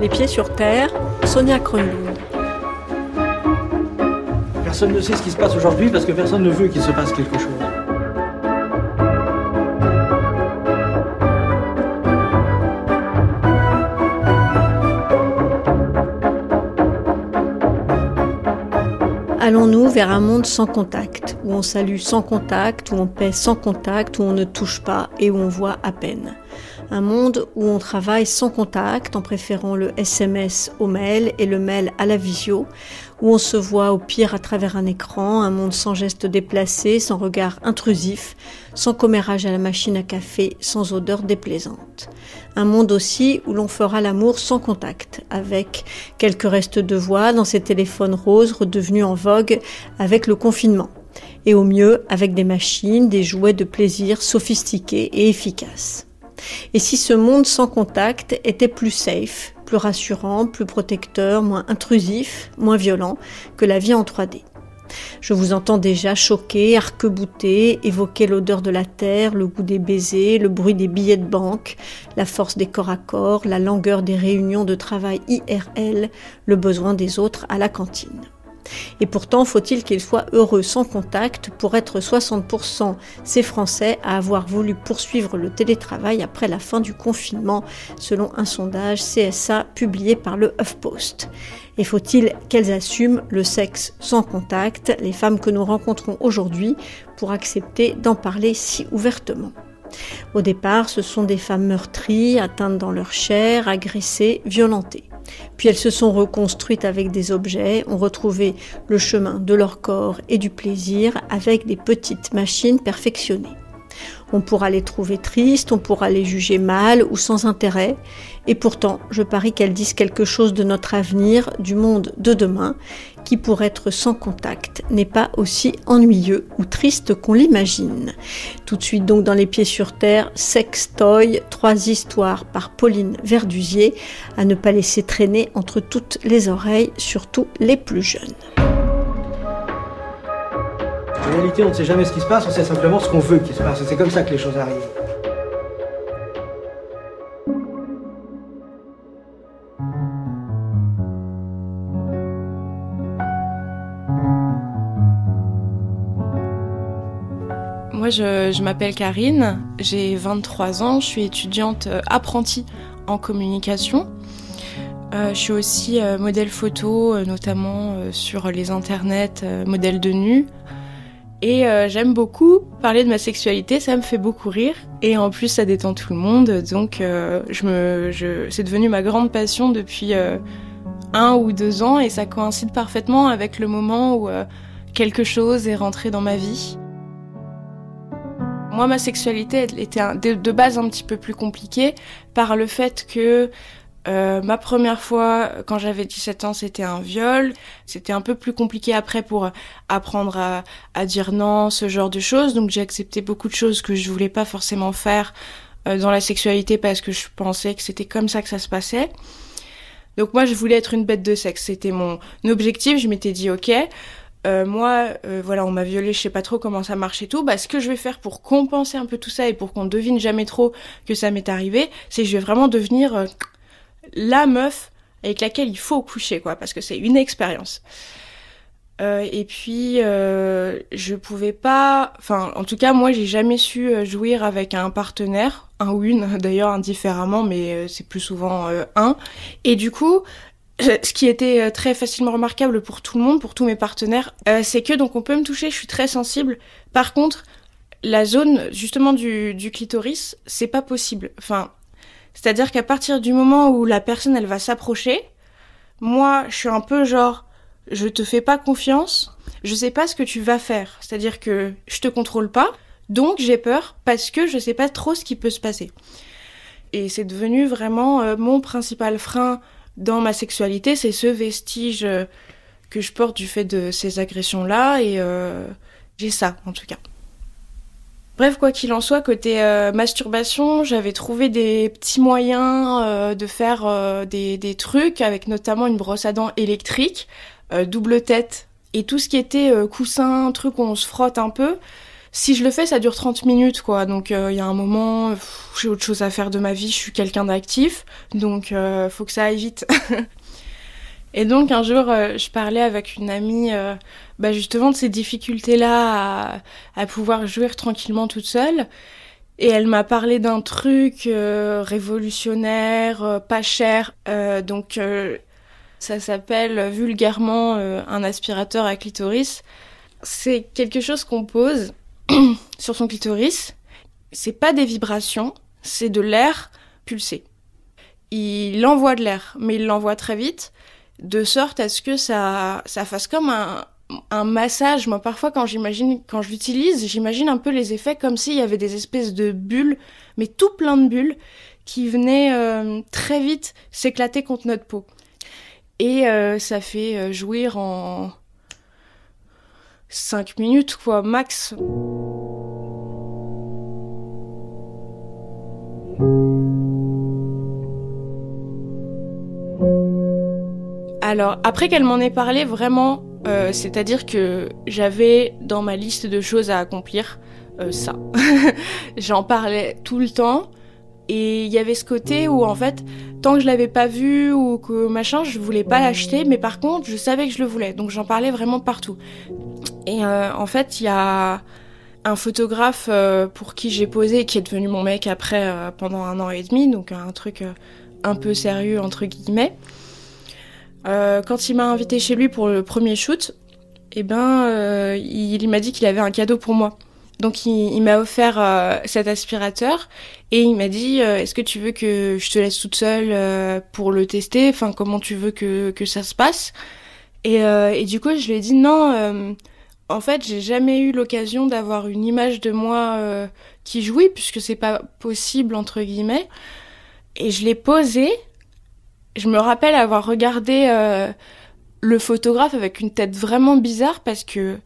Les pieds sur terre, Sonia Kronlund. Personne ne sait ce qui se passe aujourd'hui parce que personne ne veut qu'il se passe quelque chose. Allons-nous vers un monde sans contact, où on salue sans contact, où on paie sans contact, où on ne touche pas et où on voit à peine? Un monde où on travaille sans contact en préférant le SMS au mail et le mail à la visio, où on se voit au pire à travers un écran, un monde sans gestes déplacés, sans regard intrusif, sans commérage à la machine à café, sans odeur déplaisante. Un monde aussi où l'on fera l'amour sans contact, avec quelques restes de voix dans ces téléphones roses redevenus en vogue avec le confinement. Et au mieux avec des machines, des jouets de plaisir sophistiqués et efficaces. Et si ce monde sans contact était plus safe, plus rassurant, plus protecteur, moins intrusif, moins violent que la vie en 3D je vous entends déjà choquer, arc-bouter, évoquer l'odeur de la terre, le goût des baisers, le bruit des billets de banque, la force des corps à corps, la langueur des réunions de travail IRL, le besoin des autres à la cantine. Et pourtant, faut-il qu'ils soient heureux sans contact pour être 60% ces Français à avoir voulu poursuivre le télétravail après la fin du confinement, selon un sondage CSA publié par le HuffPost. Et faut-il qu'elles assument le sexe sans contact, les femmes que nous rencontrons aujourd'hui, pour accepter d'en parler si ouvertement? Au départ, ce sont des femmes meurtries, atteintes dans leur chair, agressées, violentées. Puis elles se sont reconstruites avec des objets, ont retrouvé le chemin de leur corps et du plaisir avec des petites machines perfectionnées. On pourra les trouver tristes, on pourra les juger mal ou sans intérêt, et pourtant je parie qu'elles disent quelque chose de notre avenir, du monde de demain, qui pour être sans contact n'est pas aussi ennuyeux ou triste qu'on l'imagine. Tout de suite donc dans les pieds sur terre, Sex Toy, trois histoires par Pauline Verdusier, à ne pas laisser traîner entre toutes les oreilles, surtout les plus jeunes. En réalité, on ne sait jamais ce qui se passe, on sait simplement ce qu'on veut qu'il se passe. C'est comme ça que les choses arrivent. Moi, je, m'appelle Karine, j'ai 23 ans, je suis étudiante euh, apprentie en communication. Euh, je suis aussi euh, modèle photo, notamment sur les internets, modèle de nu. Et euh, j'aime beaucoup parler de ma sexualité, ça me fait beaucoup rire. Et en plus, ça détend tout le monde. Donc, euh, je c'est devenu ma grande passion depuis euh, un ou deux ans. Et ça coïncide parfaitement avec le moment où quelque chose est rentré dans ma vie. Moi, ma sexualité était de base un petit peu plus compliquée par le fait que euh, ma première fois, quand j'avais 17 ans, c'était un viol. C'était un peu plus compliqué après pour apprendre à, à dire non, ce genre de choses. Donc j'ai accepté beaucoup de choses que je voulais pas forcément faire euh, dans la sexualité parce que je pensais que c'était comme ça que ça se passait. Donc moi, je voulais être une bête de sexe. C'était mon objectif. Je m'étais dit, ok, euh, moi, euh, voilà, on m'a violé, je sais pas trop comment ça marche et tout. Bah, ce que je vais faire pour compenser un peu tout ça et pour qu'on devine jamais trop que ça m'est arrivé, c'est que je vais vraiment devenir la meuf avec laquelle il faut coucher, quoi, parce que c'est une expérience. Euh, et puis, euh, je pouvais pas, enfin, en tout cas, moi, j'ai jamais su euh, jouir avec un partenaire, un ou une, d'ailleurs, indifféremment, mais euh, c'est plus souvent un. Et du coup, ce qui était très facilement remarquable pour tout le monde, pour tous mes partenaires, c'est que donc on peut me toucher, je suis très sensible. Par contre, la zone justement du, du clitoris, c'est pas possible. Enfin, c'est-à-dire qu'à partir du moment où la personne elle va s'approcher, moi je suis un peu genre je te fais pas confiance, je sais pas ce que tu vas faire. C'est-à-dire que je te contrôle pas, donc j'ai peur parce que je sais pas trop ce qui peut se passer. Et c'est devenu vraiment euh, mon principal frein dans ma sexualité, c'est ce vestige euh, que je porte du fait de ces agressions-là et euh, j'ai ça en tout cas. Bref, quoi qu'il en soit, côté euh, masturbation, j'avais trouvé des petits moyens euh, de faire euh, des, des, trucs, avec notamment une brosse à dents électrique, double tête, et tout ce qui était coussin, truc où on se frotte un peu. si je le fais, ça dure 30 minutes, quoi. Donc, il y a un moment, j'ai autre chose à faire de ma vie, je suis quelqu'un d'actif, donc faut que ça aille vite. Et donc un jour, euh, je parlais avec une amie euh, bah, justement de ces difficultés-là à, pouvoir jouir tranquillement toute seule. Et elle m'a parlé d'un truc euh, révolutionnaire, pas cher. donc ça s'appelle vulgairement un aspirateur à clitoris. C'est quelque chose qu'on pose sur son clitoris. C'est pas des vibrations, c'est de l'air pulsé. Il envoie de l'air, mais il l'envoie très vite de sorte à ce que ça, ça fasse comme un, un massage. Moi, parfois, quand j'imagine, j'imagine un peu les effets comme s'il y avait des espèces de bulles, mais tout plein de bulles, qui venaient euh, très vite s'éclater contre notre peau. Et euh, ça fait euh, jouir en 5 minutes, quoi, max. Alors, après qu'elle m'en ait parlé, vraiment, euh, c'est-à-dire que j'avais dans ma liste de choses à accomplir euh, ça. J'en parlais tout le temps. Et il y avait ce côté où, en fait, tant que je l'avais pas vu ou que machin, je voulais pas l'acheter, mais par contre, je savais que je le voulais. Donc j'en parlais vraiment partout. Et euh, en fait, il y a un photographe pour qui j'ai posé, qui est devenu mon mec après pendant un an et demi, donc un truc un peu sérieux entre guillemets. Euh, quand il m'a invité chez lui pour le premier shoot, eh ben, euh, il, m'a dit qu'il avait un cadeau pour moi. Donc il, m'a offert euh, cet aspirateur et il m'a dit est-ce que tu veux que je te laisse toute seule pour le tester? Enfin comment tu veux que, ça se passe? Et, et, du coup je lui ai dit non. en fait j'ai jamais eu l'occasion d'avoir une image de moi qui jouit puisque c'est pas possible entre guillemets. Et je l'ai posé je me rappelle avoir regardé euh, le photographe avec une tête vraiment bizarre parce que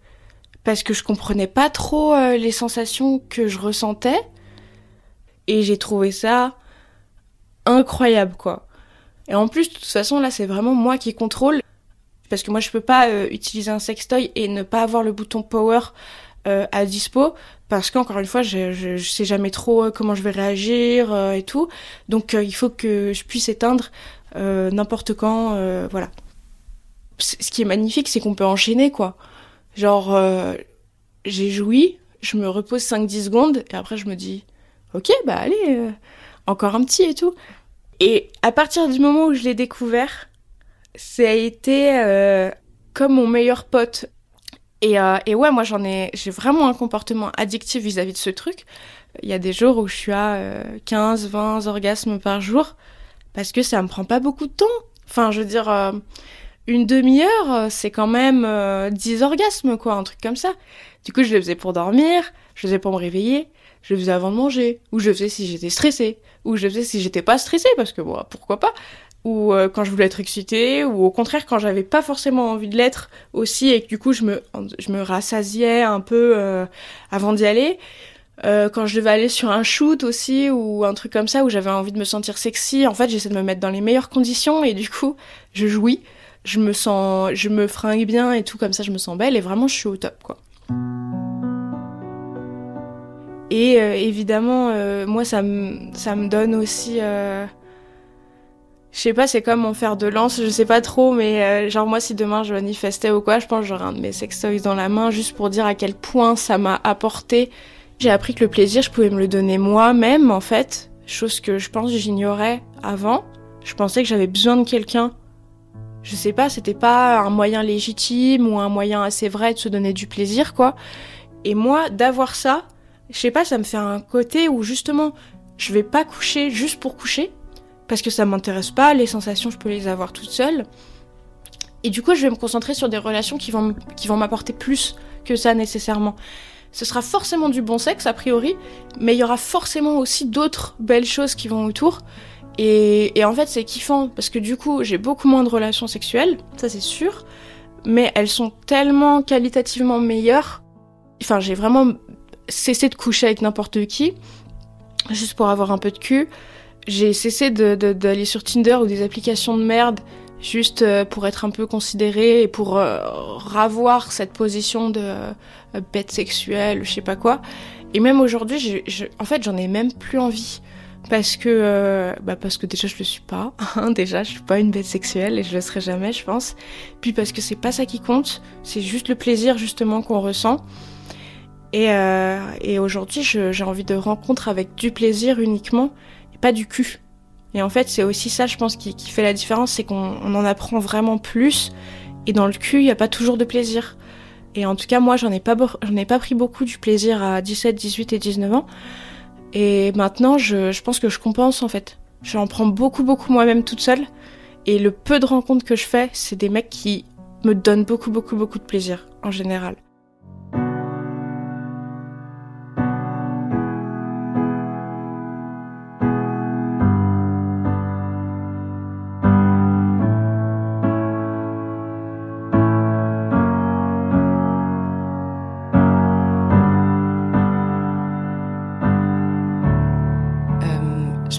parce que je comprenais pas trop euh, les sensations que je ressentais. Et j'ai trouvé ça incroyable quoi. Et en plus de toute façon là c'est vraiment moi qui contrôle. Parce que moi je peux pas euh, utiliser un sextoy et ne pas avoir le bouton power à dispo. Parce qu'encore une fois je, sais jamais trop comment je vais réagir et tout. Donc il faut que je puisse éteindre n'importe quand, euh, voilà. Ce qui est magnifique, c'est qu'on peut enchaîner, quoi. Genre, euh, j'ai joui, je me repose 5-10 secondes, et après je me dis, ok, bah allez, encore un petit et tout. Et à partir du moment où je l'ai découvert, ça a été comme mon meilleur pote. Et, et ouais, moi j'en ai, j'ai vraiment un comportement addictif vis-à-vis -vis de ce truc. Il y a des jours où je suis à 15, 20 orgasmes par jour parce que ça me prend pas beaucoup de temps. Enfin, je veux dire, euh, une demi-heure, euh, c'est quand même euh, 10 orgasmes, quoi, un truc comme ça. Du coup, je le faisais pour dormir, je le faisais pour me réveiller, je le faisais avant de manger, ou je le faisais si j'étais stressée, ou je le faisais si j'étais pas stressée, parce que bon, pourquoi pas ou euh, quand je voulais être excitée, ou au contraire quand j'avais pas forcément envie de l'être aussi, et que du coup je me rassasiais un peu avant d'y aller. Euh, quand je devais aller sur un shoot aussi ou un truc comme ça où j'avais envie de me sentir sexy, en fait, j'essaie de me mettre dans les meilleures conditions et du coup, je jouis, je me sens, je me fringue bien et tout comme ça, je me sens belle et vraiment, je suis au top, quoi. Et euh, évidemment, euh, moi, ça me, ça me donne aussi. je sais pas, c'est comme mon fer de lance, je sais pas trop, mais genre moi, si demain je manifestais ou quoi, je pense j'aurais un de mes sextoys dans la main juste pour dire à quel point ça m'a apporté j'ai appris que le plaisir, je pouvais me le donner moi-même, en fait, chose que je pense j'ignorais avant. Je pensais que j'avais besoin de quelqu'un. Je sais pas, c'était pas un moyen légitime ou un moyen assez vrai de se donner du plaisir, quoi. Et moi, d'avoir ça, je sais pas, ça me fait un côté où justement, je vais pas coucher juste pour coucher, parce que ça m'intéresse pas, les sensations, je peux les avoir toutes seules. Et du coup, je vais me concentrer sur des relations qui vont, qui vont m'apporter plus que ça nécessairement ce sera forcément du bon sexe a priori, mais il y aura forcément aussi d'autres belles choses qui vont autour. Et, en fait, c'est kiffant parce que du coup, j'ai beaucoup moins de relations sexuelles, ça c'est sûr, mais elles sont tellement qualitativement meilleures. Enfin, j'ai vraiment cessé de coucher avec n'importe qui, juste pour avoir un peu de cul. J'ai cessé d'aller sur Tinder ou des applications de merde juste euh, pour être un peu considérée et pour euh, ravoir cette position de euh, bête sexuelle, je sais pas quoi. Et même aujourd'hui, en fait, j'en ai même plus envie. Parce que bah parce que déjà je le suis pas hein, déjà je suis pas une bête sexuelle et je le serai jamais je pense. Puis parce que c'est pas ça qui compte c'est juste le plaisir justement qu'on ressent. Et, et aujourd'hui j'ai envie de rencontres avec du plaisir uniquement et pas du cul et en fait, c'est aussi ça, je pense, qui, fait la différence, c'est qu'on en apprend vraiment plus. Et dans le cul, il n'y a pas toujours de plaisir. Et en tout cas, moi, j'en ai pas, j'en ai pas pris beaucoup du plaisir à 17, 18 et 19 ans. Et maintenant, je, je pense que je compense, en fait. J'en prends beaucoup, beaucoup moi-même toute seule. Et le peu de rencontres que je fais, c'est des mecs qui me donnent beaucoup, beaucoup, beaucoup de plaisir, en général.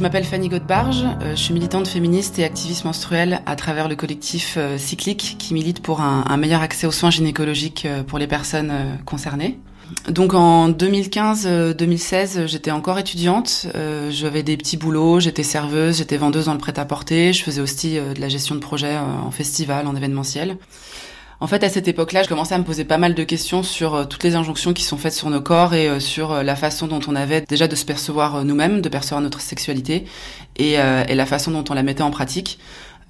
M'appelle Fanny Godbarge, euh, je suis militante féministe et activiste menstruelle à travers le collectif euh, Cyclique qui milite pour un, meilleur accès aux soins gynécologiques euh, pour les personnes concernées. Donc en 2015-2016, j'étais encore étudiante, j'avais des petits boulots, j'étais serveuse, j'étais vendeuse dans le prêt-à-porter, je faisais aussi de la gestion de projet en festival, en événementiel. En fait, à cette époque-là, je commençais à me poser pas mal de questions sur euh, toutes les injonctions qui sont faites sur nos corps et euh, sur euh, la façon dont on avait déjà de se percevoir nous-mêmes, de percevoir notre sexualité et, et, la façon dont on la mettait en pratique.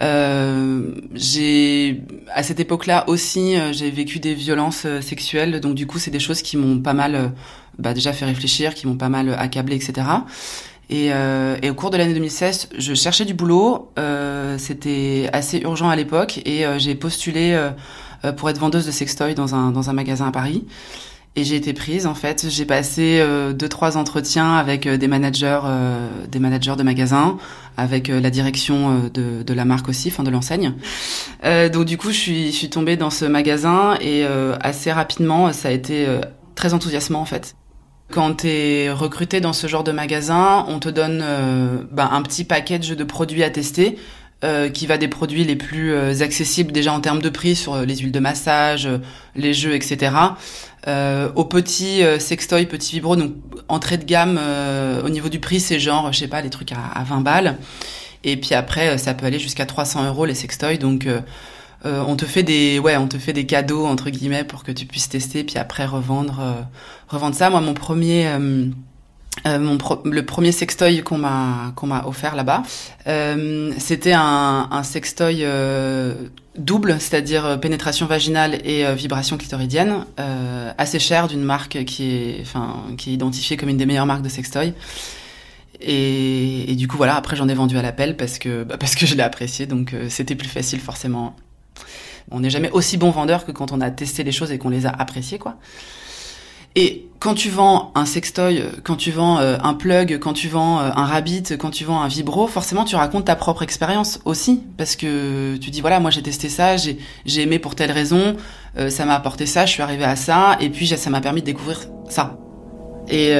j'ai à cette époque-là aussi j'ai vécu des violences sexuelles. Donc du coup c'est des choses qui m'ont pas mal bah, déjà fait réfléchir qui m'ont pas mal accablé etc et, et, au cours de l'année 2016 je cherchais du boulot. C'était assez urgent à l'époque et j'ai postulé euh, pour être vendeuse de sextoy dans un, dans un magasin à Paris. Et j'ai été prise en fait. J'ai passé euh, deux trois entretiens avec euh, des managers, euh, des managers de magasins, avec la direction de, de la marque aussi, enfin de l'enseigne. donc du coup, je suis, je suis tombée dans ce magasin et assez rapidement, ça a été très enthousiasmant en fait. Quand tu es recruté dans ce genre de magasin, on te donne bah, un petit package de produits à tester euh, qui va des produits les plus euh, accessibles déjà en termes de prix sur euh, les huiles de massage, les jeux, etc. Euh, au petit sextoy, petit vibro, donc entrée de gamme au niveau du prix, c'est genre, je sais pas, les trucs à, à 20 balles. Et puis après, ça peut aller jusqu'à 300 euros les sextoys. Donc on te fait des, ouais, on te fait des cadeaux entre guillemets pour que tu puisses tester, puis après revendre, revendre ça. Moi, mon premier euh, mon le premier sextoy qu'on m'a qu'on m'a offert là-bas, euh, c'était un, un sextoy euh, double, c'est-à-dire euh, pénétration vaginale et vibration clitoridienne, assez cher d'une marque qui est enfin qui est identifiée comme une des meilleures marques de sextoy. Et, et du coup voilà, après j'en ai vendu à l'appel parce que bah, parce que je l'ai apprécié, donc c'était plus facile forcément. On n'est jamais aussi bon vendeur que quand on a testé les choses et qu'on les a appréciées quoi. Et quand tu vends un sextoy, quand tu vends euh, un plug, quand tu vends euh, un rabbit, quand tu vends un vibro, forcément tu racontes ta propre expérience aussi, parce que tu dis voilà moi j'ai testé ça, j'ai aimé pour telle raison, euh, ça m'a apporté ça, je suis arrivé à ça, et puis ça m'a permis de découvrir ça. Et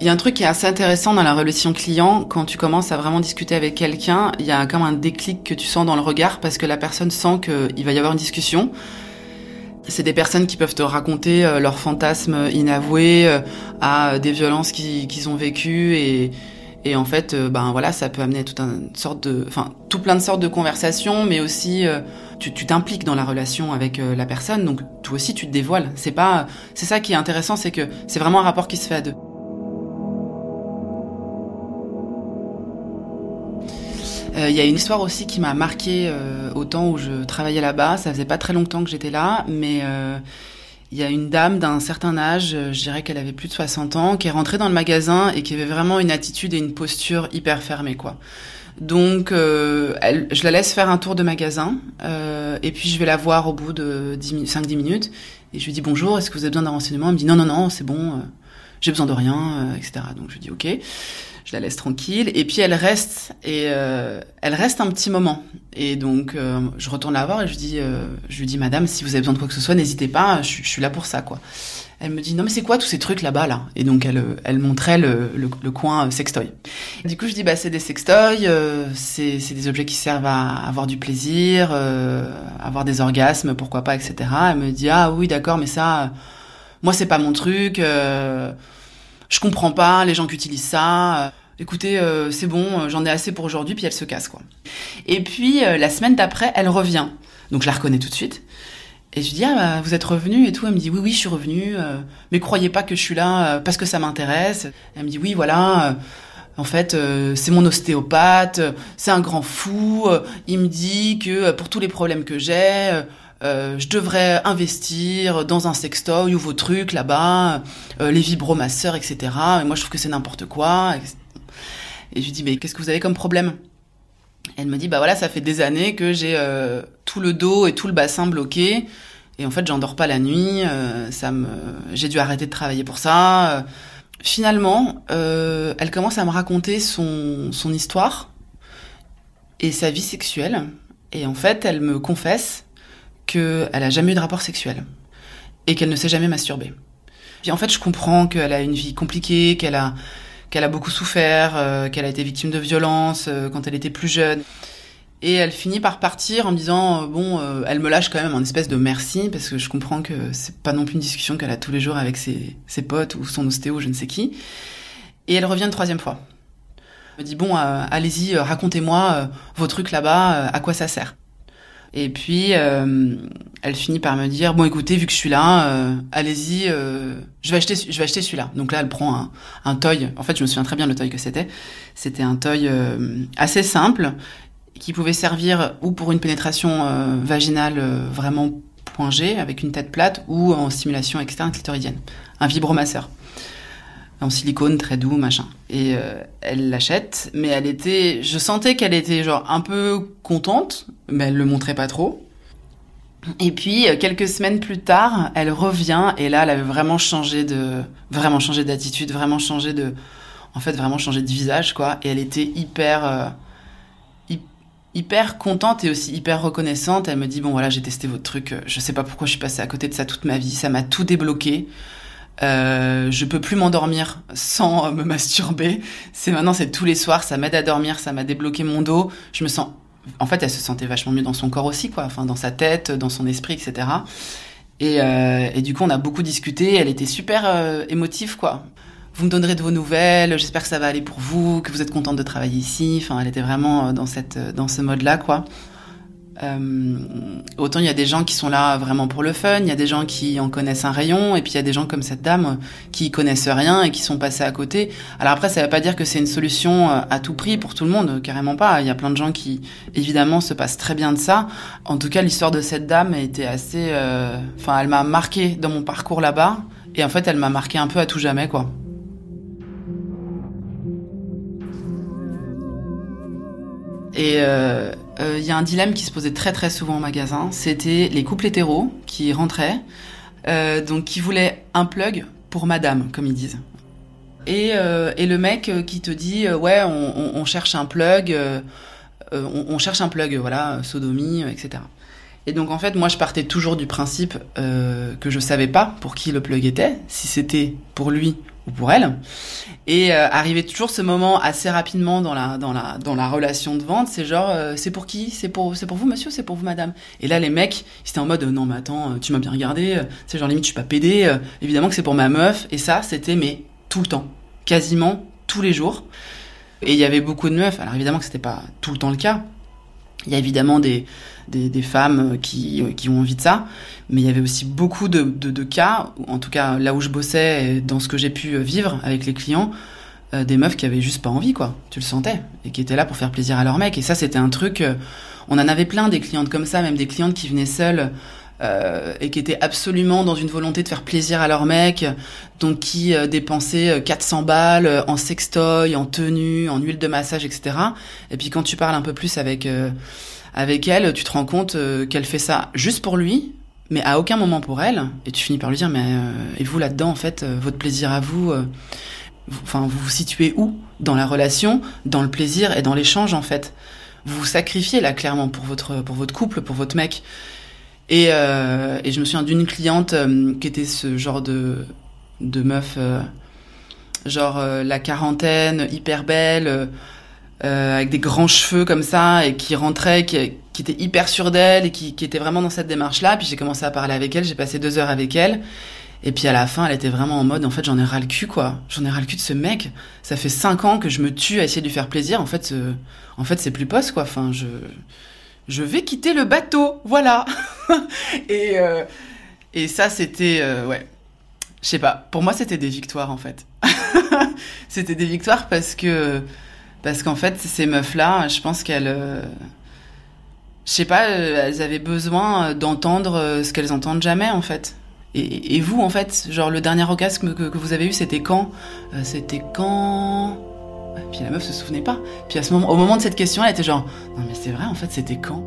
il y a un truc qui est assez intéressant dans la relation client, quand tu commences à vraiment discuter avec quelqu'un, il y a comme un déclic que tu sens dans le regard parce que la personne sent qu'il va y avoir une discussion. C'est des personnes qui peuvent te raconter euh, leurs fantasmes inavoués, euh, à des violences qu'ils ont vécues et, et en fait, euh, ben voilà, ça peut amener toute une sorte de, enfin, tout plein de sortes de conversations, mais aussi tu t'impliques dans la relation avec la personne, donc toi aussi tu te dévoiles. C'est pas, c'est ça qui est intéressant, c'est que c'est vraiment un rapport qui se fait à deux. Il y a une histoire aussi qui m'a marqué euh, au temps où je travaillais là-bas. Ça faisait pas très longtemps que j'étais là, mais euh, il y a une dame d'un certain âge, je dirais qu'elle avait plus de 60 ans, qui est rentrée dans le magasin et qui avait vraiment une attitude et une posture hyper fermée, quoi. Donc, euh, elle, je la laisse faire un tour de magasin euh, et puis je vais la voir au bout de 5-10 minutes et je lui dis bonjour, est-ce que vous avez besoin d'un renseignement? Elle me dit non, non, non, c'est bon, j'ai besoin de rien, etc. Donc je lui dis ok je la laisse tranquille. Et puis elle reste et euh, elle reste un petit moment. Et donc euh, je retourne la voir et je dis, euh, je lui dis, Madame, si vous avez besoin de quoi que ce soit, n'hésitez pas, je, suis là pour ça, quoi. Elle me dit non mais c'est quoi tous ces trucs là-bas là? Et donc elle, elle montrait le, le, coin sextoy. Du coup je dis bah c'est des sextoys, euh, c'est des objets qui servent à avoir du plaisir, euh, avoir des orgasmes, pourquoi pas, etc. Elle me dit ah oui d'accord mais ça, moi c'est pas mon truc, euh, je comprends pas les gens qui utilisent ça. Écoutez, euh, c'est bon, j'en ai assez pour aujourd'hui, puis elle se casse quoi. Et puis la semaine d'après, elle revient, donc je la reconnais tout de suite. Et je lui dis, ah, bah, vous êtes revenu et tout. Elle me dit, oui, oui, je suis revenu. Euh, mais croyez pas que je suis là euh, parce que ça m'intéresse. Elle me dit, oui, voilà. Euh, en fait, c'est mon ostéopathe. C'est un grand fou. il me dit que pour tous les problèmes que j'ai, je devrais investir dans un sextoy ou vos trucs là-bas, les vibromasseurs, etc. Et moi, je trouve que c'est n'importe quoi. Et je lui dis, mais qu'est-ce que vous avez comme problème? Elle me dit bah voilà ça fait des années que j'ai tout le dos et tout le bassin bloqué et en fait, j'endors pas la nuit. Euh, ça me, j'ai dû arrêter de travailler pour ça. Finalement, euh, elle commence à me raconter son, son histoire et sa vie sexuelle. Et en fait, elle me confesse qu'elle a jamais eu de rapport sexuel et qu'elle ne s'est jamais masturbée. Puis en fait, je comprends qu'elle a une vie compliquée, qu'elle a qu'elle a beaucoup souffert, euh, qu'elle a été victime de violences quand elle était plus jeune. Et elle finit par partir en me disant euh, bon, euh, elle me lâche quand même en espèce de merci parce que je comprends que c'est pas non plus une discussion qu'elle a tous les jours avec ses, ses potes ou son ostéo, je ne sais qui. Et elle revient une troisième fois. Elle me dit bon, euh, allez-y, racontez-moi vos trucs là-bas, à quoi ça sert. Et puis elle finit par me dire bon, écoutez, vu que je suis là, allez-y, je vais acheter, je vais acheter celui-là. Donc là, elle prend un, un toy. En fait, je me souviens très bien le toy que c'était. C'était un toy assez simple qui pouvait servir ou pour une pénétration euh, vaginale euh, vraiment point G avec une tête plate ou en stimulation externe clitoridienne, un vibromasseur en silicone très doux machin et euh, elle l'achète mais elle était je sentais qu'elle était genre un peu contente mais elle le montrait pas trop et puis quelques semaines plus tard elle revient et là elle avait vraiment changé de vraiment changé d'attitude vraiment changé de en fait vraiment changé de visage quoi et elle était hyper hyper contente et aussi hyper reconnaissante. Elle me dit bon voilà j'ai testé votre truc, je sais pas pourquoi je suis passée à côté de ça toute ma vie, ça m'a tout débloqué. Euh, je peux plus m'endormir sans me masturber. C'est maintenant c'est tous les soirs, ça m'aide à dormir, ça m'a débloqué mon dos. Je me sens, en fait elle se sentait vachement mieux dans son corps aussi quoi, enfin dans sa tête, dans son esprit etc. Et, euh, et du coup on a beaucoup discuté. Elle était super euh, émotive quoi vous me donnerez de vos nouvelles, j'espère que ça va aller pour vous, que vous êtes contente de travailler ici. Enfin, elle était vraiment euh, dans cette, euh, dans ce mode-là, quoi. Euh, autant il y a des gens qui sont là vraiment pour le fun, il y a des gens qui en connaissent un rayon, et puis il y a des gens comme cette dame qui connaissent rien et qui sont passés à côté. Alors après, ça ne veut pas dire que c'est une solution à tout prix pour tout le monde, carrément pas. Il y a plein de gens qui, évidemment, se passent très bien de ça. En tout cas, l'histoire de cette dame était assez, enfin, elle m'a marqué dans mon parcours là-bas, et en fait, elle m'a marqué un peu à tout jamais, quoi. Et il euh, euh, y a un dilemme qui se posait très très souvent au magasin, c'était les couples hétéros qui rentraient, euh, donc qui voulaient un plug pour madame, comme ils disent. Et, le mec qui te dit ouais on, cherche un plug, on, cherche un plug, voilà, sodomie, etc. Et donc en fait moi je partais toujours du principe que je savais pas pour qui le plug était, si c'était pour lui ou pour elle. Et euh, arrivait toujours ce moment assez rapidement dans la dans la dans la relation de vente, c'est genre euh, c'est pour qui? C'est pour pour vous monsieur, c'est pour vous madame? Et là les mecs, ils étaient en mode non mais attends, tu m'as bien regardé, c'est genre limite je suis pas pédé, évidemment que c'est pour ma meuf et ça c'était mais tout le temps, quasiment tous les jours. Et il y avait beaucoup de meufs, alors évidemment que c'était pas tout le temps le cas. Il y a évidemment des des, des femmes qui qui ont envie de ça, mais il y avait aussi beaucoup de, de, de, cas, en tout cas là où je bossais, dans ce que j'ai pu vivre avec les clients, euh, des meufs qui avaient juste pas envie, quoi. Tu le sentais, et qui étaient là pour faire plaisir à leur mec. Et ça, c'était un truc. Euh, on en avait plein des clientes comme ça, même des clientes qui venaient seules. Euh, et qui étaient absolument dans une volonté de faire plaisir à leur mec, donc qui euh, dépensaient 400 balles en sextoy, en tenue, en huile de massage, etc. Et puis quand tu parles un peu plus avec avec elle, tu te rends compte qu'elle fait ça juste pour lui, mais à aucun moment pour elle. Et tu finis par lui dire, mais euh, et vous là-dedans, en fait, euh, votre plaisir à vous, euh, enfin, vous vous situez où? Dans la relation, dans le plaisir et dans l'échange, en fait Vous vous sacrifiez là clairement pour votre pour votre couple, pour votre mec. Et, euh, et je me souviens d'une cliente euh, qui était ce genre de, de meuf, euh, genre euh, la quarantaine, hyper belle, euh, avec des grands cheveux comme ça, et qui rentrait, qui, était hyper sûre d'elle, et qui, était vraiment dans cette démarche-là. Puis j'ai commencé à parler avec elle, j'ai passé deux heures avec elle. Et puis à la fin, elle était vraiment en mode, en fait, j'en ai ras le cul, quoi. J'en ai ras le cul de ce mec. Ça fait cinq ans que je me tue à essayer de lui faire plaisir. En fait, ce... en fait, c'est plus poste, quoi. Enfin, je, je vais quitter le bateau, voilà. et euh... et ça, c'était, euh, ouais, je sais pas. Pour moi, c'était des victoires, en fait. c'était des victoires parce que parce qu'en fait, ces meufs-là, je pense qu'elles euh, je sais pas, elles avaient besoin d'entendre ce qu'elles entendent jamais, en fait. Et, vous, en fait, genre le dernier orgasme que, vous avez eu, c'était quand? Euh, C'était quand? Puis la meuf se souvenait pas. Puis à ce moment, au moment de cette question, elle était genre non mais c'est vrai, en fait, c'était quand?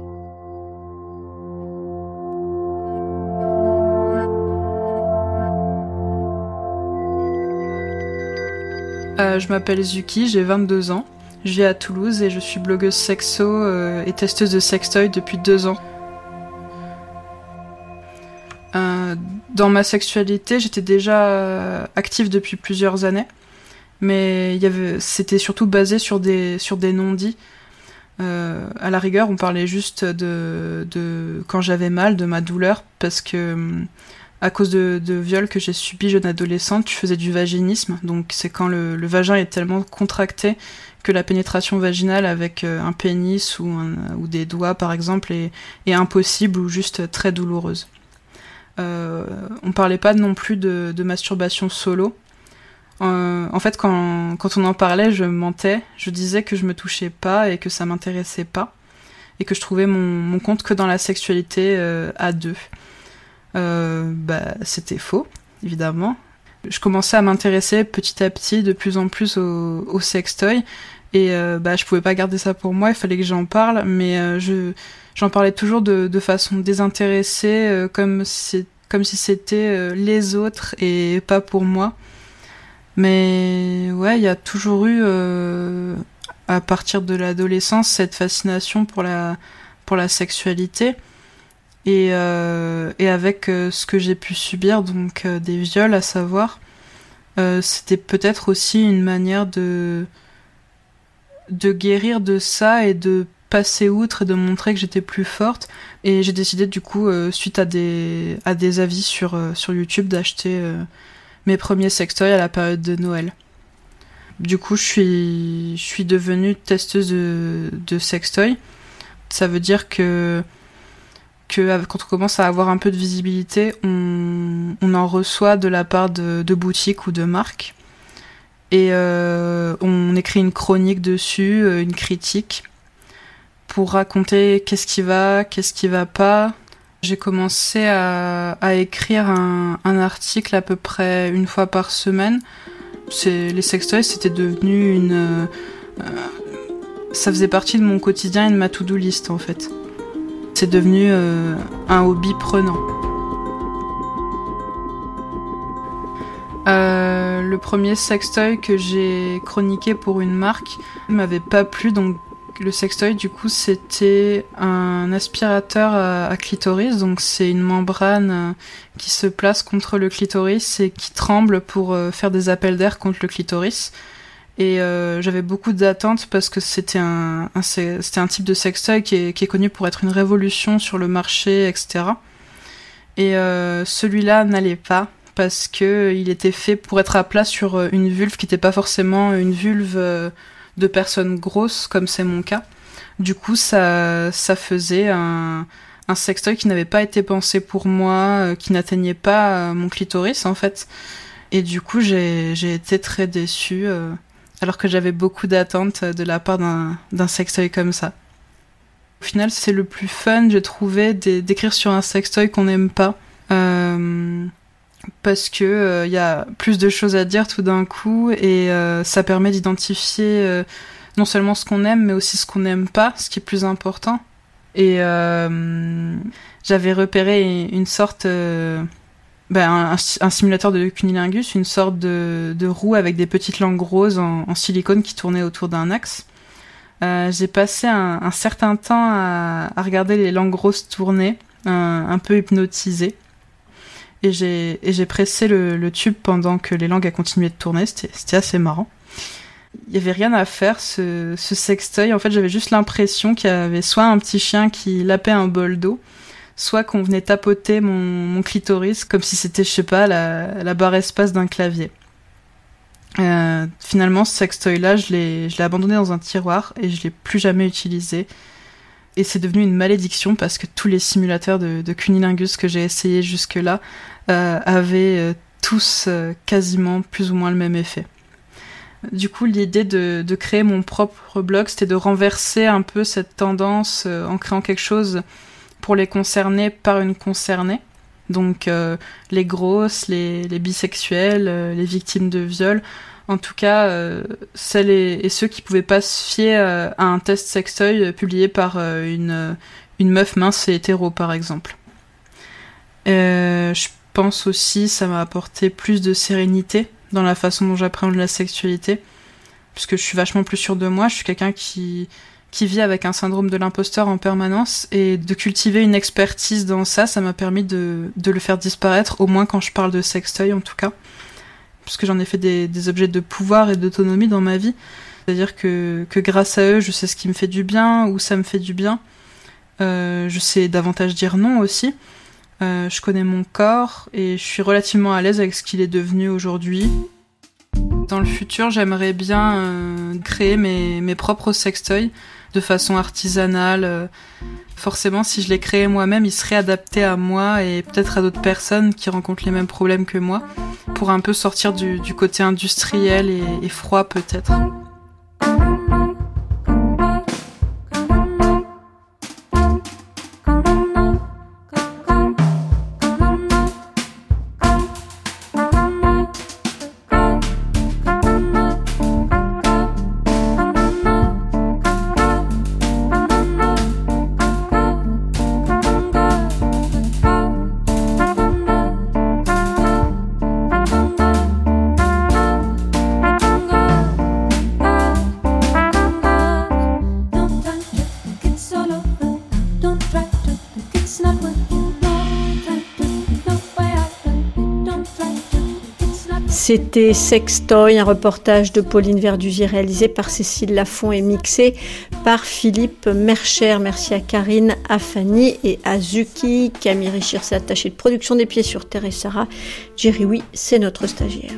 Euh, Je m'appelle Zuki, j'ai 22 ans. Je vis à Toulouse et je suis blogueuse sexo euh, et testeuse de sextoy depuis deux ans. Euh, dans ma sexualité, j'étais déjà euh, active depuis plusieurs années, mais c'était surtout basé sur des sur des non-dits. Euh, à la rigueur, on parlait juste de, de quand j'avais mal, de ma douleur, parce que à cause de, de viols que j'ai subis jeune adolescente, je faisais du vaginisme, donc c'est quand le, vagin est tellement contracté que la pénétration vaginale avec un pénis ou, un, ou des doigts par exemple est, impossible ou juste très douloureuse. Euh, on parlait pas non plus de, masturbation solo. Euh, en fait, quand, quand, on en parlait, je mentais. Je disais que je me touchais pas et que ça m'intéressait pas. Et que je trouvais mon, mon compte que dans la sexualité euh, à deux. Euh, bah, c'était faux, évidemment. Je commençais à m'intéresser petit à petit de plus en plus au, au sextoy. Et euh, bah, je pouvais pas garder ça pour moi, il fallait que j'en parle. Mais je j'en parlais toujours de, de façon désintéressée, euh, comme, si, comme si c'était euh, les autres et pas pour moi. Mais ouais, il y a toujours eu, euh, à partir de l'adolescence, cette fascination pour la, pour la sexualité. Et, euh, et avec ce que j'ai pu subir, donc des viols à savoir, c'était peut-être aussi une manière de, de guérir de ça et de passer outre et de montrer que j'étais plus forte. Et j'ai décidé du coup, euh, suite à des, à des avis sur, euh, sur YouTube, d'acheter euh, mes premiers sextoys à la période de Noël. Du coup, je suis, je suis devenue testeuse de, de sextoy. Ça veut dire que, quand on commence à avoir un peu de visibilité, on, en reçoit de la part de, boutiques ou de marques. Et euh, on écrit une chronique dessus, une critique pour raconter qu'est-ce qui va, qu'est-ce qui va pas. J'ai commencé à, écrire un, article à peu près une fois par semaine. Les sextoys, c'était devenu une... Euh, ça faisait partie de mon quotidien et de ma to-do list en fait. C'est devenu euh, un hobby prenant. Euh, le premier sextoy que j'ai chroniqué pour une marque m'avait pas plu, donc le sextoy, du coup, c'était un aspirateur à, clitoris. Donc, c'est une membrane euh, qui se place contre le clitoris et qui tremble pour euh, faire des appels d'air contre le clitoris. Et euh, j'avais beaucoup d'attentes parce que c'était un, un c'était un type de sextoy qui est, qui est, connu pour être une révolution sur le marché, etc. Et euh, celui-là n'allait pas parce que il était fait pour être à plat sur une vulve qui n'était pas forcément une vulve de personnes grosses, comme c'est mon cas. Du coup, ça, ça faisait un, un sextoy qui n'avait pas été pensé pour moi, euh, qui n'atteignait pas euh, mon clitoris, en fait. Et du coup, j'ai été très déçue, euh, alors que j'avais beaucoup d'attentes de la part d'un sextoy comme ça. Au final, c'est le plus fun, j'ai trouvé, d'écrire sur un sextoy qu'on n'aime pas. Euh, parce que il euh, y a plus de choses à dire tout d'un coup et euh, ça permet d'identifier euh, non seulement ce qu'on aime mais aussi ce qu'on n'aime pas, ce qui est plus important. Et j'avais repéré une sorte ben, un, simulateur de cunilingus, une sorte de, roue avec des petites langues roses en, silicone qui tournaient autour d'un axe. Euh, j'ai passé un, certain temps à, regarder les langues roses tourner un, peu hypnotisé. Et j'ai pressé le, tube pendant que les langues a continué de tourner, c'était assez marrant. Il y avait rien à faire, ce, ce sextoy. En fait, j'avais juste l'impression qu'il y avait soit un petit chien qui lapait un bol d'eau, soit qu'on venait tapoter mon, clitoris comme si c'était, je sais pas, la, barre espace d'un clavier. Euh, finalement, ce sextoy-là, je l'ai abandonné dans un tiroir et je l'ai plus jamais utilisé. Et c'est devenu une malédiction parce que tous les simulateurs de, cunilingus que j'ai essayé jusque-là euh, avaient euh, tous quasiment plus ou moins le même effet. Du coup, l'idée de, de, créer mon propre blog, c'était de renverser un peu cette tendance en créant quelque chose pour les concernés par une concernée. Donc euh, les grosses, les, les bisexuels, euh, les victimes de viol, en tout cas euh, celles et, ceux qui pouvaient pas se fier à un test sextoy publié par une, une meuf mince et hétéro par exemple. je pense aussi ça m'a apporté plus de sérénité dans la façon dont j'appréhende la sexualité, puisque je suis vachement plus sûre de moi, je suis quelqu'un qui qui vit avec un syndrome de l'imposteur en permanence et de cultiver une expertise dans ça, ça m'a permis de, de, le faire disparaître, au moins quand je parle de sextoy en tout cas, puisque j'en ai fait des, objets de pouvoir et d'autonomie dans ma vie. C'est-à-dire que, que grâce à eux, je sais ce qui me fait du bien, ou ça me fait du bien. Euh, je sais davantage dire non aussi. Euh, je connais mon corps et je suis relativement à l'aise avec ce qu'il est devenu aujourd'hui. Dans le futur, j'aimerais bien euh, créer mes, mes propres sextoys de façon artisanale. Euh, forcément, si je les créais moi-même, ils seraient adaptés à moi et peut-être à d'autres personnes qui rencontrent les mêmes problèmes que moi, pour un peu sortir du, côté industriel et froid peut-être. C'était Sextoy, un reportage de Pauline Verdusier réalisé par Cécile Lafont et mixé par Philippe Mercher. Merci à Karine, à Fanny et à Zuki. Camille Richir s'est attaché de production des pieds sur terre et Sarah. Jerry, oui, c'est notre stagiaire.